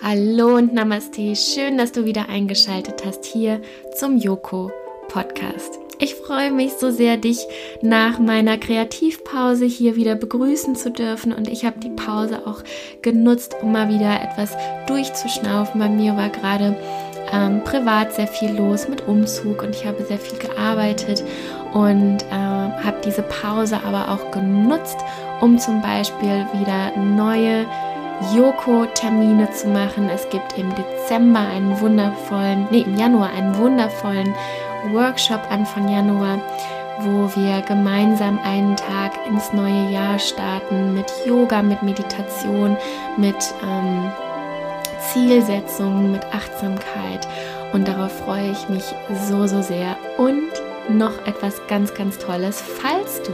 Hallo und Namaste, schön, dass du wieder eingeschaltet hast hier zum Yoko Podcast. Ich freue mich so sehr, dich nach meiner Kreativpause hier wieder begrüßen zu dürfen und ich habe die Pause auch genutzt, um mal wieder etwas durchzuschnaufen. Bei mir war gerade ähm, privat sehr viel los mit Umzug und ich habe sehr viel gearbeitet und habe diese Pause aber auch genutzt, um zum Beispiel wieder neue Yoko-Termine zu machen. Es gibt im Dezember einen wundervollen, nee, im Januar einen wundervollen Workshop Anfang Januar, wo wir gemeinsam einen Tag ins neue Jahr starten mit Yoga, mit Meditation, mit ähm, Zielsetzungen, mit Achtsamkeit. Und darauf freue ich mich so, so sehr. Und noch etwas ganz, ganz Tolles. Falls du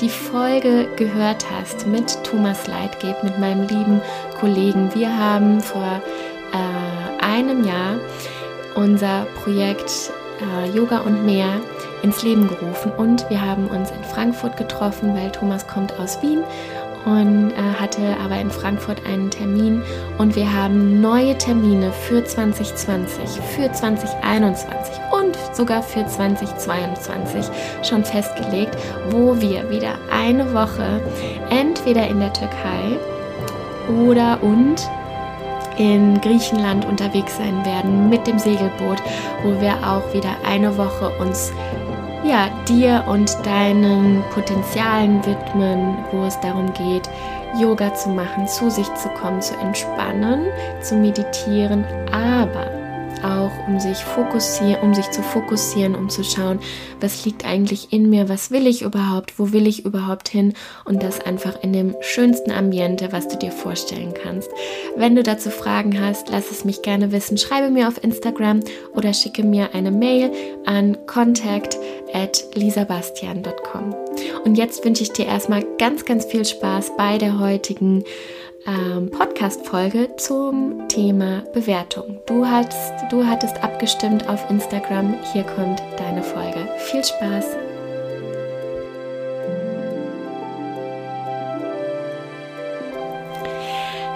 die Folge gehört hast mit Thomas Leitgeb, mit meinem lieben Kollegen. Wir haben vor äh, einem Jahr unser Projekt äh, Yoga und mehr ins Leben gerufen und wir haben uns in Frankfurt getroffen, weil Thomas kommt aus Wien und äh, hatte aber in Frankfurt einen Termin und wir haben neue Termine für 2020, für 2021 und sogar für 2022 schon festgelegt, wo wir wieder eine Woche entweder in der Türkei oder und in Griechenland unterwegs sein werden mit dem Segelboot, wo wir auch wieder eine Woche uns ja, dir und deinen Potenzialen widmen, wo es darum geht, Yoga zu machen, zu sich zu kommen, zu entspannen, zu meditieren, aber auch um sich fokussieren, um sich zu fokussieren, um zu schauen, was liegt eigentlich in mir, was will ich überhaupt, wo will ich überhaupt hin und das einfach in dem schönsten Ambiente, was du dir vorstellen kannst. Wenn du dazu Fragen hast, lass es mich gerne wissen. Schreibe mir auf Instagram oder schicke mir eine Mail an contact at lisabastian.com. Und jetzt wünsche ich dir erstmal ganz, ganz viel Spaß bei der heutigen ähm, Podcast-Folge zum Thema Bewertung. Du, hast, du hattest abgestimmt auf Instagram. Hier kommt deine Folge. Viel Spaß!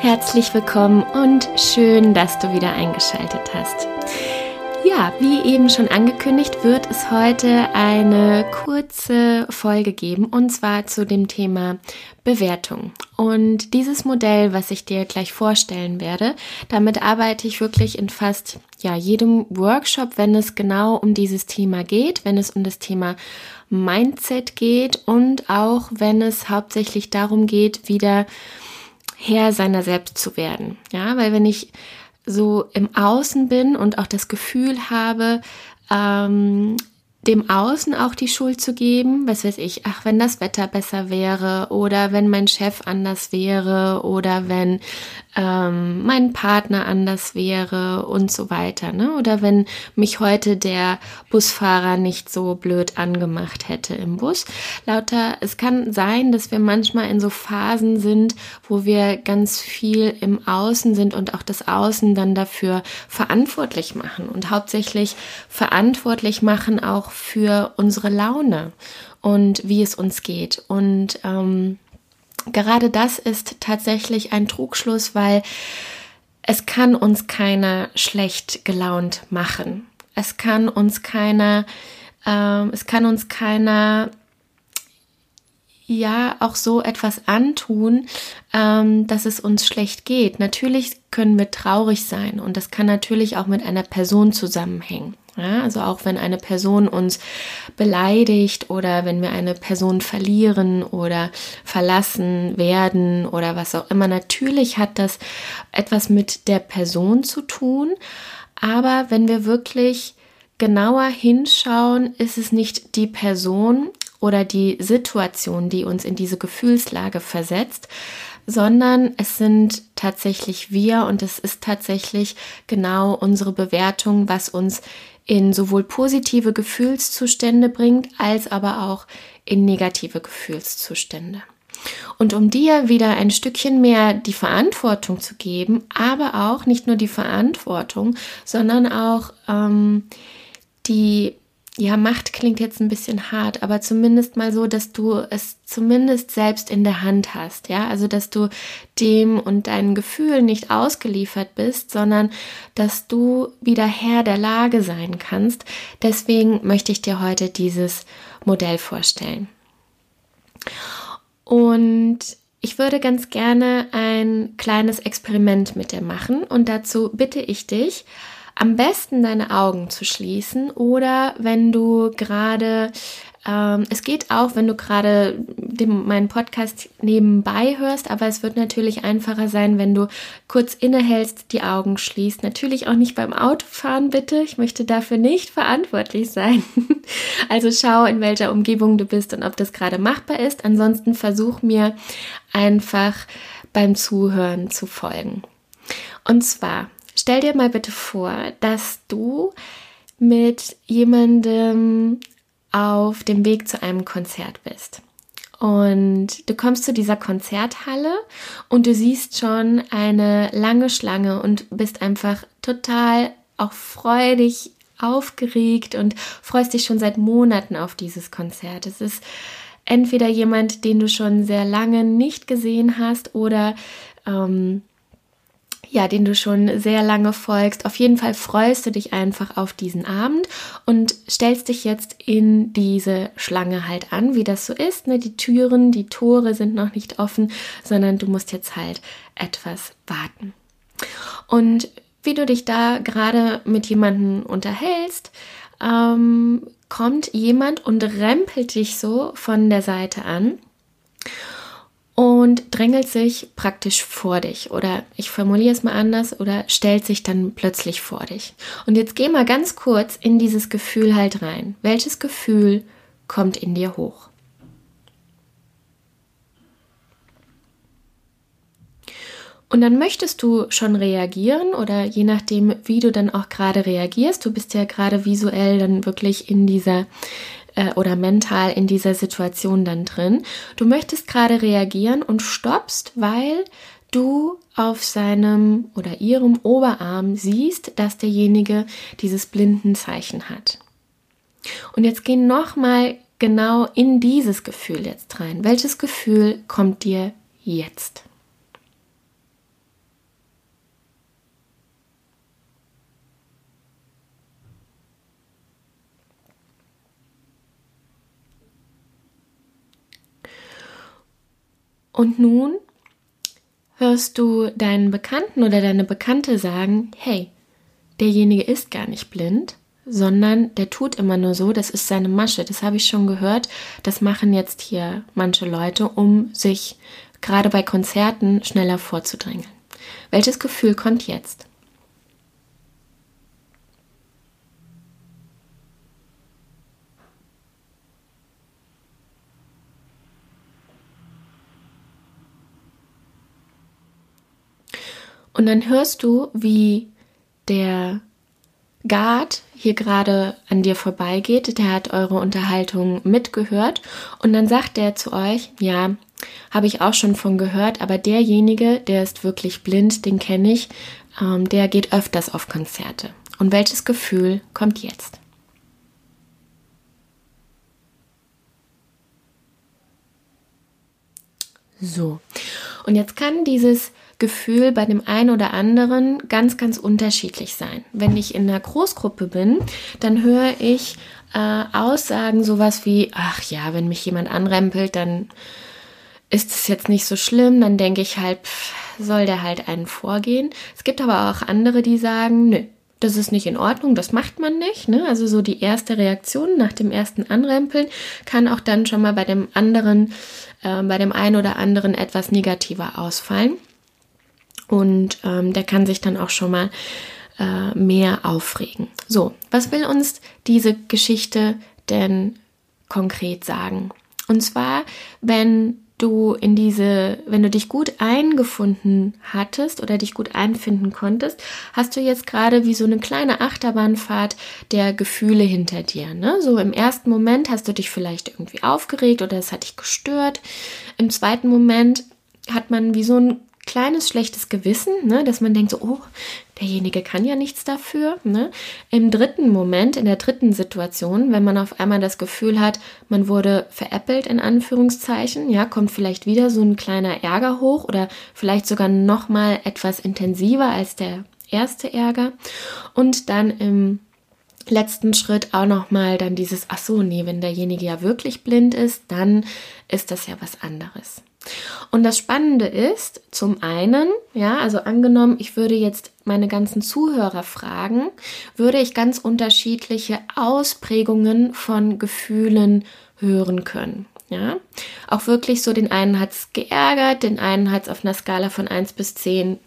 Herzlich willkommen und schön, dass du wieder eingeschaltet hast. Ja, wie eben schon angekündigt, wird es heute eine kurze Folge geben und zwar zu dem Thema Bewertung. Und dieses Modell, was ich dir gleich vorstellen werde, damit arbeite ich wirklich in fast ja, jedem Workshop, wenn es genau um dieses Thema geht, wenn es um das Thema Mindset geht und auch wenn es hauptsächlich darum geht, wieder Herr seiner selbst zu werden. Ja, weil wenn ich so im Außen bin und auch das Gefühl habe, ähm, dem Außen auch die Schuld zu geben, was weiß ich, ach, wenn das Wetter besser wäre oder wenn mein Chef anders wäre oder wenn ähm, mein Partner anders wäre und so weiter, ne? Oder wenn mich heute der Busfahrer nicht so blöd angemacht hätte im Bus. Lauter, es kann sein, dass wir manchmal in so Phasen sind, wo wir ganz viel im Außen sind und auch das Außen dann dafür verantwortlich machen und hauptsächlich verantwortlich machen auch für unsere Laune und wie es uns geht. Und ähm, gerade das ist tatsächlich ein Trugschluss, weil es kann uns keiner schlecht gelaunt machen. Es kann uns keiner, äh, es kann uns keiner ja auch so etwas antun, ähm, dass es uns schlecht geht. Natürlich können wir traurig sein und das kann natürlich auch mit einer Person zusammenhängen. Ja, also auch wenn eine Person uns beleidigt oder wenn wir eine Person verlieren oder verlassen werden oder was auch immer, natürlich hat das etwas mit der Person zu tun. Aber wenn wir wirklich genauer hinschauen, ist es nicht die Person oder die Situation, die uns in diese Gefühlslage versetzt, sondern es sind tatsächlich wir und es ist tatsächlich genau unsere Bewertung, was uns in sowohl positive Gefühlszustände bringt, als aber auch in negative Gefühlszustände. Und um dir wieder ein Stückchen mehr die Verantwortung zu geben, aber auch nicht nur die Verantwortung, sondern auch ähm, die ja, Macht klingt jetzt ein bisschen hart, aber zumindest mal so, dass du es zumindest selbst in der Hand hast, ja, also dass du dem und deinen Gefühlen nicht ausgeliefert bist, sondern dass du wieder Herr der Lage sein kannst. Deswegen möchte ich dir heute dieses Modell vorstellen. Und ich würde ganz gerne ein kleines Experiment mit dir machen und dazu bitte ich dich, am besten deine Augen zu schließen oder wenn du gerade, ähm, es geht auch, wenn du gerade meinen Podcast nebenbei hörst, aber es wird natürlich einfacher sein, wenn du kurz innehältst, die Augen schließt. Natürlich auch nicht beim Autofahren, bitte. Ich möchte dafür nicht verantwortlich sein. also schau, in welcher Umgebung du bist und ob das gerade machbar ist. Ansonsten versuch mir einfach beim Zuhören zu folgen. Und zwar Stell dir mal bitte vor, dass du mit jemandem auf dem Weg zu einem Konzert bist. Und du kommst zu dieser Konzerthalle und du siehst schon eine lange Schlange und bist einfach total auch freudig aufgeregt und freust dich schon seit Monaten auf dieses Konzert. Es ist entweder jemand, den du schon sehr lange nicht gesehen hast oder ähm, ja, den du schon sehr lange folgst. Auf jeden Fall freust du dich einfach auf diesen Abend und stellst dich jetzt in diese Schlange halt an, wie das so ist. Ne? Die Türen, die Tore sind noch nicht offen, sondern du musst jetzt halt etwas warten. Und wie du dich da gerade mit jemandem unterhältst, ähm, kommt jemand und rempelt dich so von der Seite an und drängelt sich praktisch vor dich oder ich formuliere es mal anders oder stellt sich dann plötzlich vor dich. Und jetzt geh mal ganz kurz in dieses Gefühl halt rein. Welches Gefühl kommt in dir hoch? Und dann möchtest du schon reagieren oder je nachdem, wie du dann auch gerade reagierst, du bist ja gerade visuell dann wirklich in dieser äh, oder mental in dieser Situation dann drin. Du möchtest gerade reagieren und stoppst, weil du auf seinem oder ihrem Oberarm siehst, dass derjenige dieses Blindenzeichen hat. Und jetzt geh nochmal genau in dieses Gefühl jetzt rein. Welches Gefühl kommt dir jetzt? Und nun hörst du deinen Bekannten oder deine Bekannte sagen, hey, derjenige ist gar nicht blind, sondern der tut immer nur so, das ist seine Masche. Das habe ich schon gehört. Das machen jetzt hier manche Leute, um sich gerade bei Konzerten schneller vorzudrängeln. Welches Gefühl kommt jetzt? Und dann hörst du, wie der Guard hier gerade an dir vorbeigeht, der hat eure Unterhaltung mitgehört und dann sagt er zu euch, ja, habe ich auch schon von gehört, aber derjenige, der ist wirklich blind, den kenne ich, ähm, der geht öfters auf Konzerte. Und welches Gefühl kommt jetzt? So, und jetzt kann dieses Gefühl bei dem einen oder anderen ganz, ganz unterschiedlich sein. Wenn ich in einer Großgruppe bin, dann höre ich äh, Aussagen sowas wie, ach ja, wenn mich jemand anrempelt, dann ist es jetzt nicht so schlimm, dann denke ich halt, soll der halt einen vorgehen. Es gibt aber auch andere, die sagen, nö, das ist nicht in Ordnung, das macht man nicht. Ne? Also so die erste Reaktion nach dem ersten Anrempeln kann auch dann schon mal bei dem anderen, äh, bei dem einen oder anderen etwas negativer ausfallen. Und ähm, der kann sich dann auch schon mal äh, mehr aufregen. So, was will uns diese Geschichte denn konkret sagen? Und zwar, wenn du in diese, wenn du dich gut eingefunden hattest oder dich gut einfinden konntest, hast du jetzt gerade wie so eine kleine Achterbahnfahrt der Gefühle hinter dir. Ne? So im ersten Moment hast du dich vielleicht irgendwie aufgeregt oder es hat dich gestört. Im zweiten Moment hat man wie so ein kleines schlechtes Gewissen, ne, dass man denkt so, oh, derjenige kann ja nichts dafür. Ne? Im dritten Moment, in der dritten Situation, wenn man auf einmal das Gefühl hat, man wurde veräppelt in Anführungszeichen, ja, kommt vielleicht wieder so ein kleiner Ärger hoch oder vielleicht sogar noch mal etwas intensiver als der erste Ärger und dann im letzten Schritt auch noch mal dann dieses ach so nee wenn derjenige ja wirklich blind ist dann ist das ja was anderes und das Spannende ist, zum einen, ja, also angenommen, ich würde jetzt meine ganzen Zuhörer fragen, würde ich ganz unterschiedliche Ausprägungen von Gefühlen hören können. Ja, auch wirklich so, den einen hat es geärgert, den einen hat es auf einer Skala von 1 bis 10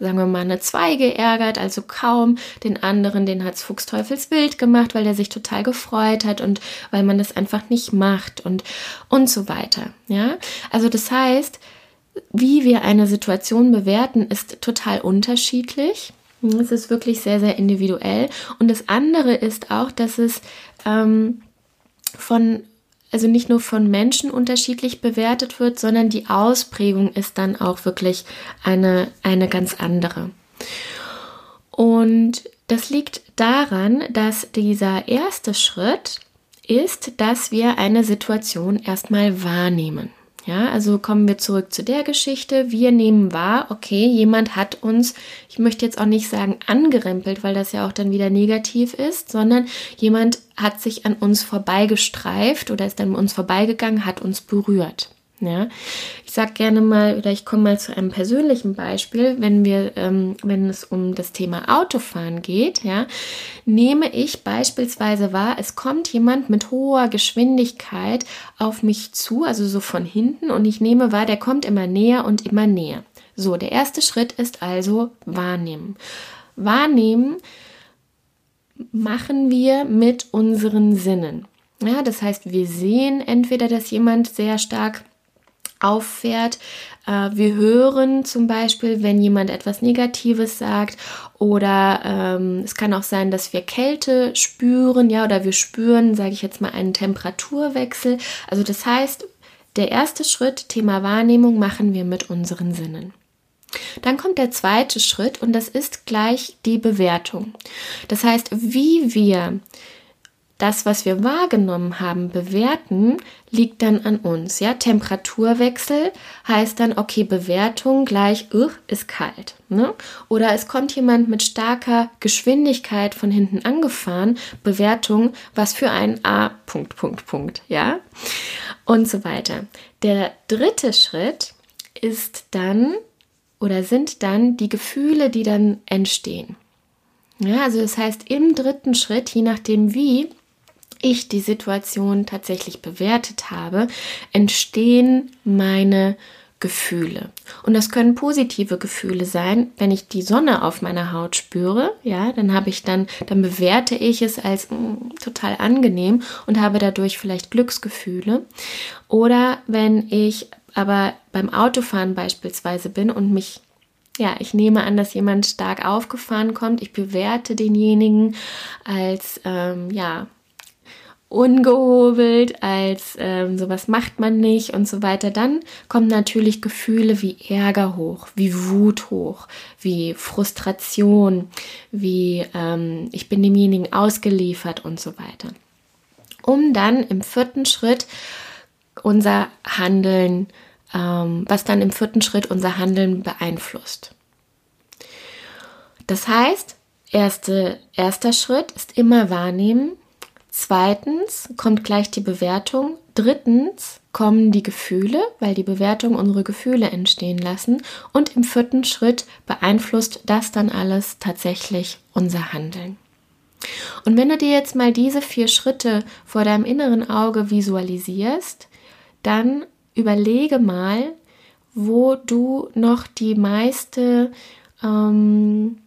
sagen wir mal, eine 2 geärgert, also kaum. Den anderen, den hat's fuchsteufelswild gemacht, weil der sich total gefreut hat und weil man das einfach nicht macht und, und so weiter. Ja, also das heißt, wie wir eine Situation bewerten, ist total unterschiedlich. Es ist wirklich sehr, sehr individuell. Und das andere ist auch, dass es ähm, von also nicht nur von Menschen unterschiedlich bewertet wird, sondern die Ausprägung ist dann auch wirklich eine, eine ganz andere. Und das liegt daran, dass dieser erste Schritt ist, dass wir eine Situation erstmal wahrnehmen. Ja, also kommen wir zurück zu der Geschichte. Wir nehmen wahr, okay, jemand hat uns, ich möchte jetzt auch nicht sagen angerempelt, weil das ja auch dann wieder negativ ist, sondern jemand hat sich an uns vorbeigestreift oder ist an uns vorbeigegangen, hat uns berührt. Ja, ich sage gerne mal oder ich komme mal zu einem persönlichen Beispiel, wenn wir, ähm, wenn es um das Thema Autofahren geht, ja, nehme ich beispielsweise wahr, es kommt jemand mit hoher Geschwindigkeit auf mich zu, also so von hinten, und ich nehme wahr, der kommt immer näher und immer näher. So, der erste Schritt ist also wahrnehmen. Wahrnehmen machen wir mit unseren Sinnen. Ja, das heißt, wir sehen entweder, dass jemand sehr stark auffährt. Äh, wir hören zum Beispiel, wenn jemand etwas Negatives sagt oder ähm, es kann auch sein, dass wir Kälte spüren, ja, oder wir spüren, sage ich jetzt mal, einen Temperaturwechsel. Also das heißt, der erste Schritt, Thema Wahrnehmung, machen wir mit unseren Sinnen. Dann kommt der zweite Schritt und das ist gleich die Bewertung. Das heißt, wie wir das, was wir wahrgenommen haben, bewerten, liegt dann an uns. Ja, Temperaturwechsel heißt dann, okay, Bewertung gleich, uh, ist kalt. Ne? Oder es kommt jemand mit starker Geschwindigkeit von hinten angefahren, Bewertung, was für ein A, Punkt, Punkt, Punkt, ja, und so weiter. Der dritte Schritt ist dann oder sind dann die Gefühle, die dann entstehen. Ja, also das heißt, im dritten Schritt, je nachdem wie, ich die Situation tatsächlich bewertet habe, entstehen meine Gefühle. Und das können positive Gefühle sein, wenn ich die Sonne auf meiner Haut spüre, ja, dann habe ich dann, dann bewerte ich es als mh, mm, total angenehm und habe dadurch vielleicht Glücksgefühle. Oder wenn ich aber beim Autofahren beispielsweise bin und mich ja, ich nehme an, dass jemand stark aufgefahren kommt. Ich bewerte denjenigen als ähm, ja ungehobelt, als ähm, sowas macht man nicht und so weiter, dann kommen natürlich Gefühle wie Ärger hoch, wie Wut hoch, wie Frustration, wie ähm, ich bin demjenigen ausgeliefert und so weiter. Um dann im vierten Schritt unser Handeln, ähm, was dann im vierten Schritt unser Handeln beeinflusst. Das heißt, erste, erster Schritt ist immer wahrnehmen, Zweitens kommt gleich die Bewertung. Drittens kommen die Gefühle, weil die Bewertung unsere Gefühle entstehen lassen. Und im vierten Schritt beeinflusst das dann alles tatsächlich unser Handeln. Und wenn du dir jetzt mal diese vier Schritte vor deinem inneren Auge visualisierst, dann überlege mal, wo du noch die meiste ähm,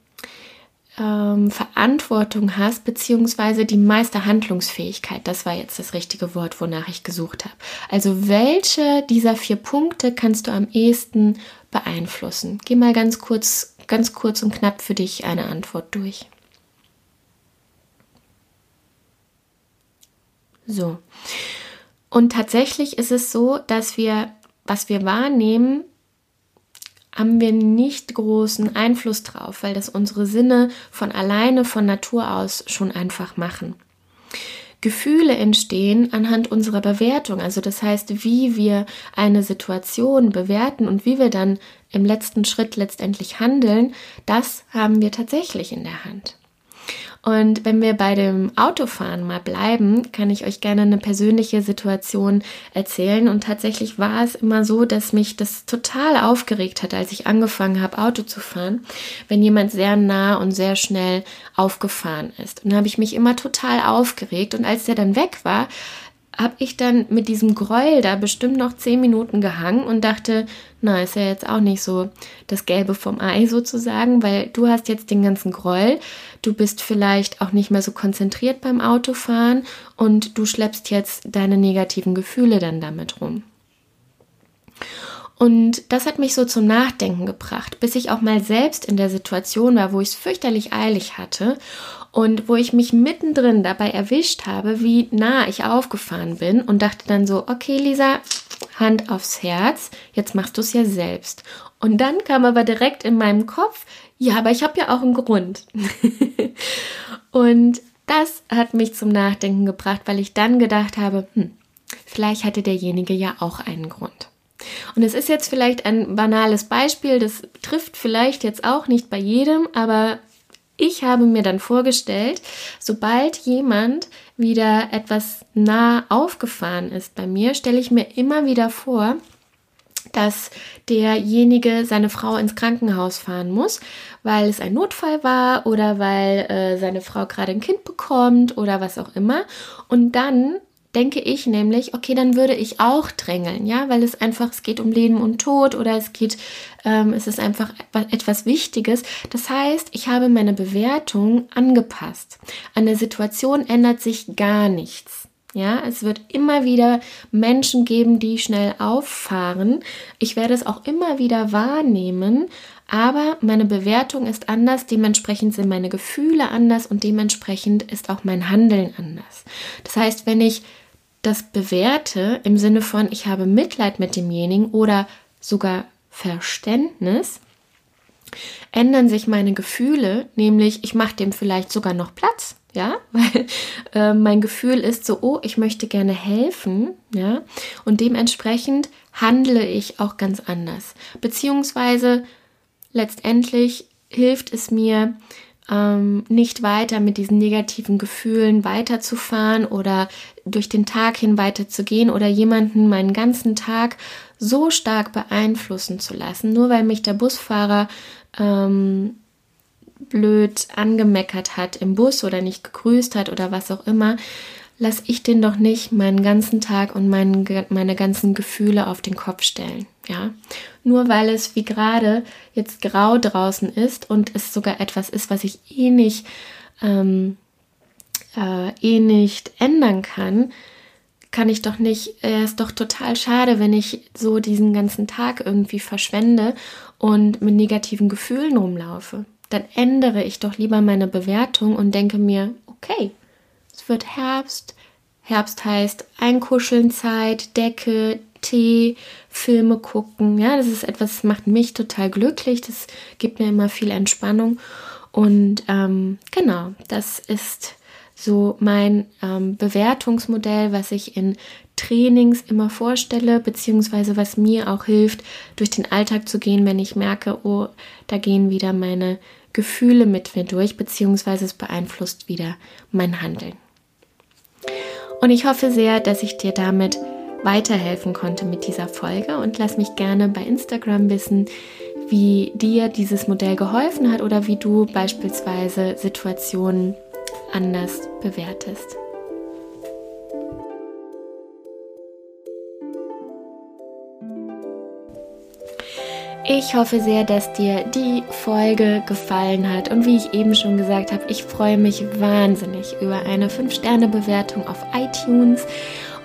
ähm, Verantwortung hast, beziehungsweise die meiste Handlungsfähigkeit. Das war jetzt das richtige Wort, wonach ich gesucht habe. Also welche dieser vier Punkte kannst du am ehesten beeinflussen? Geh mal ganz kurz, ganz kurz und knapp für dich eine Antwort durch. So. Und tatsächlich ist es so, dass wir, was wir wahrnehmen, haben wir nicht großen Einfluss drauf, weil das unsere Sinne von alleine von Natur aus schon einfach machen. Gefühle entstehen anhand unserer Bewertung, also das heißt, wie wir eine Situation bewerten und wie wir dann im letzten Schritt letztendlich handeln, das haben wir tatsächlich in der Hand. Und wenn wir bei dem Autofahren mal bleiben, kann ich euch gerne eine persönliche Situation erzählen. Und tatsächlich war es immer so, dass mich das total aufgeregt hat, als ich angefangen habe, Auto zu fahren, wenn jemand sehr nah und sehr schnell aufgefahren ist. Und da habe ich mich immer total aufgeregt. Und als der dann weg war, habe ich dann mit diesem Gräuel da bestimmt noch zehn Minuten gehangen und dachte, na, ist ja jetzt auch nicht so das Gelbe vom Ei sozusagen, weil du hast jetzt den ganzen Gräuel, du bist vielleicht auch nicht mehr so konzentriert beim Autofahren und du schleppst jetzt deine negativen Gefühle dann damit rum. Und das hat mich so zum Nachdenken gebracht, bis ich auch mal selbst in der Situation war, wo ich es fürchterlich eilig hatte und wo ich mich mittendrin dabei erwischt habe, wie nah ich aufgefahren bin und dachte dann so, okay Lisa, Hand aufs Herz, jetzt machst du es ja selbst. Und dann kam aber direkt in meinem Kopf, ja, aber ich habe ja auch einen Grund. und das hat mich zum Nachdenken gebracht, weil ich dann gedacht habe, hm, vielleicht hatte derjenige ja auch einen Grund. Und es ist jetzt vielleicht ein banales Beispiel, das trifft vielleicht jetzt auch nicht bei jedem, aber ich habe mir dann vorgestellt, sobald jemand wieder etwas nah aufgefahren ist bei mir, stelle ich mir immer wieder vor, dass derjenige seine Frau ins Krankenhaus fahren muss, weil es ein Notfall war oder weil äh, seine Frau gerade ein Kind bekommt oder was auch immer. Und dann denke ich nämlich, okay, dann würde ich auch drängeln, ja, weil es einfach, es geht um Leben und Tod oder es geht, ähm, es ist einfach etwas Wichtiges. Das heißt, ich habe meine Bewertung angepasst. An der Situation ändert sich gar nichts. Ja, es wird immer wieder Menschen geben, die schnell auffahren. Ich werde es auch immer wieder wahrnehmen, aber meine Bewertung ist anders, dementsprechend sind meine Gefühle anders und dementsprechend ist auch mein Handeln anders. Das heißt, wenn ich das bewerte im Sinne von, ich habe Mitleid mit demjenigen oder sogar Verständnis, ändern sich meine Gefühle, nämlich ich mache dem vielleicht sogar noch Platz, ja, weil äh, mein Gefühl ist so, oh, ich möchte gerne helfen, ja, und dementsprechend handle ich auch ganz anders, beziehungsweise letztendlich hilft es mir, ähm, nicht weiter mit diesen negativen Gefühlen weiterzufahren oder durch den Tag hin weiterzugehen oder jemanden meinen ganzen Tag so stark beeinflussen zu lassen, nur weil mich der Busfahrer ähm, blöd angemeckert hat im Bus oder nicht gegrüßt hat oder was auch immer, lasse ich den doch nicht meinen ganzen Tag und mein, meine ganzen Gefühle auf den Kopf stellen. Ja, nur weil es wie gerade jetzt grau draußen ist und es sogar etwas ist, was ich eh nicht, ähm, äh, eh nicht ändern kann, kann ich doch nicht, es äh, ist doch total schade, wenn ich so diesen ganzen Tag irgendwie verschwende und mit negativen Gefühlen rumlaufe. Dann ändere ich doch lieber meine Bewertung und denke mir, okay, es wird Herbst. Herbst heißt Einkuscheln-Zeit, Decke, Tee, Filme gucken. Ja, das ist etwas, das macht mich total glücklich. Das gibt mir immer viel Entspannung. Und ähm, genau, das ist so mein ähm, Bewertungsmodell, was ich in Trainings immer vorstelle, beziehungsweise was mir auch hilft, durch den Alltag zu gehen, wenn ich merke, oh, da gehen wieder meine Gefühle mit mir durch, beziehungsweise es beeinflusst wieder mein Handeln. Und ich hoffe sehr, dass ich dir damit weiterhelfen konnte mit dieser Folge und lass mich gerne bei Instagram wissen, wie dir dieses Modell geholfen hat oder wie du beispielsweise Situationen anders bewertest. Ich hoffe sehr, dass dir die Folge gefallen hat. Und wie ich eben schon gesagt habe, ich freue mich wahnsinnig über eine 5-Sterne-Bewertung auf iTunes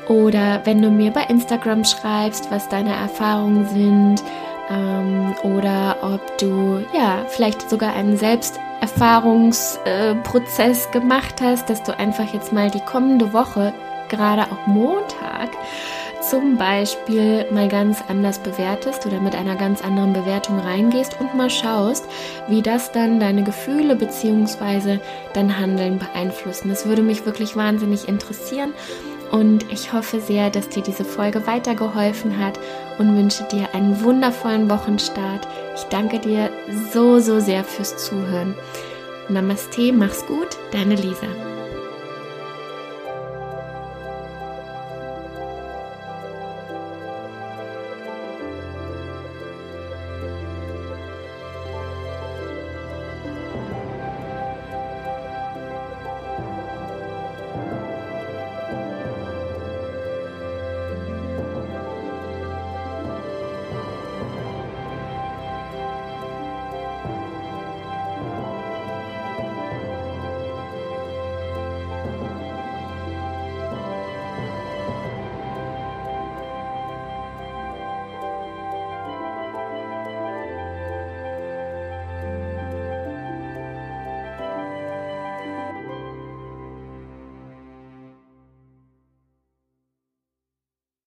oder wenn du mir bei Instagram schreibst, was deine Erfahrungen sind ähm, oder ob du ja vielleicht sogar einen Selbsterfahrungsprozess äh, gemacht hast, dass du einfach jetzt mal die kommende Woche, gerade auch Montag, zum Beispiel mal ganz anders bewertest oder mit einer ganz anderen Bewertung reingehst und mal schaust, wie das dann deine Gefühle bzw. dein Handeln beeinflussen. Das würde mich wirklich wahnsinnig interessieren. Und ich hoffe sehr, dass dir diese Folge weitergeholfen hat und wünsche dir einen wundervollen Wochenstart. Ich danke dir so, so sehr fürs Zuhören. Namaste, mach's gut, deine Lisa.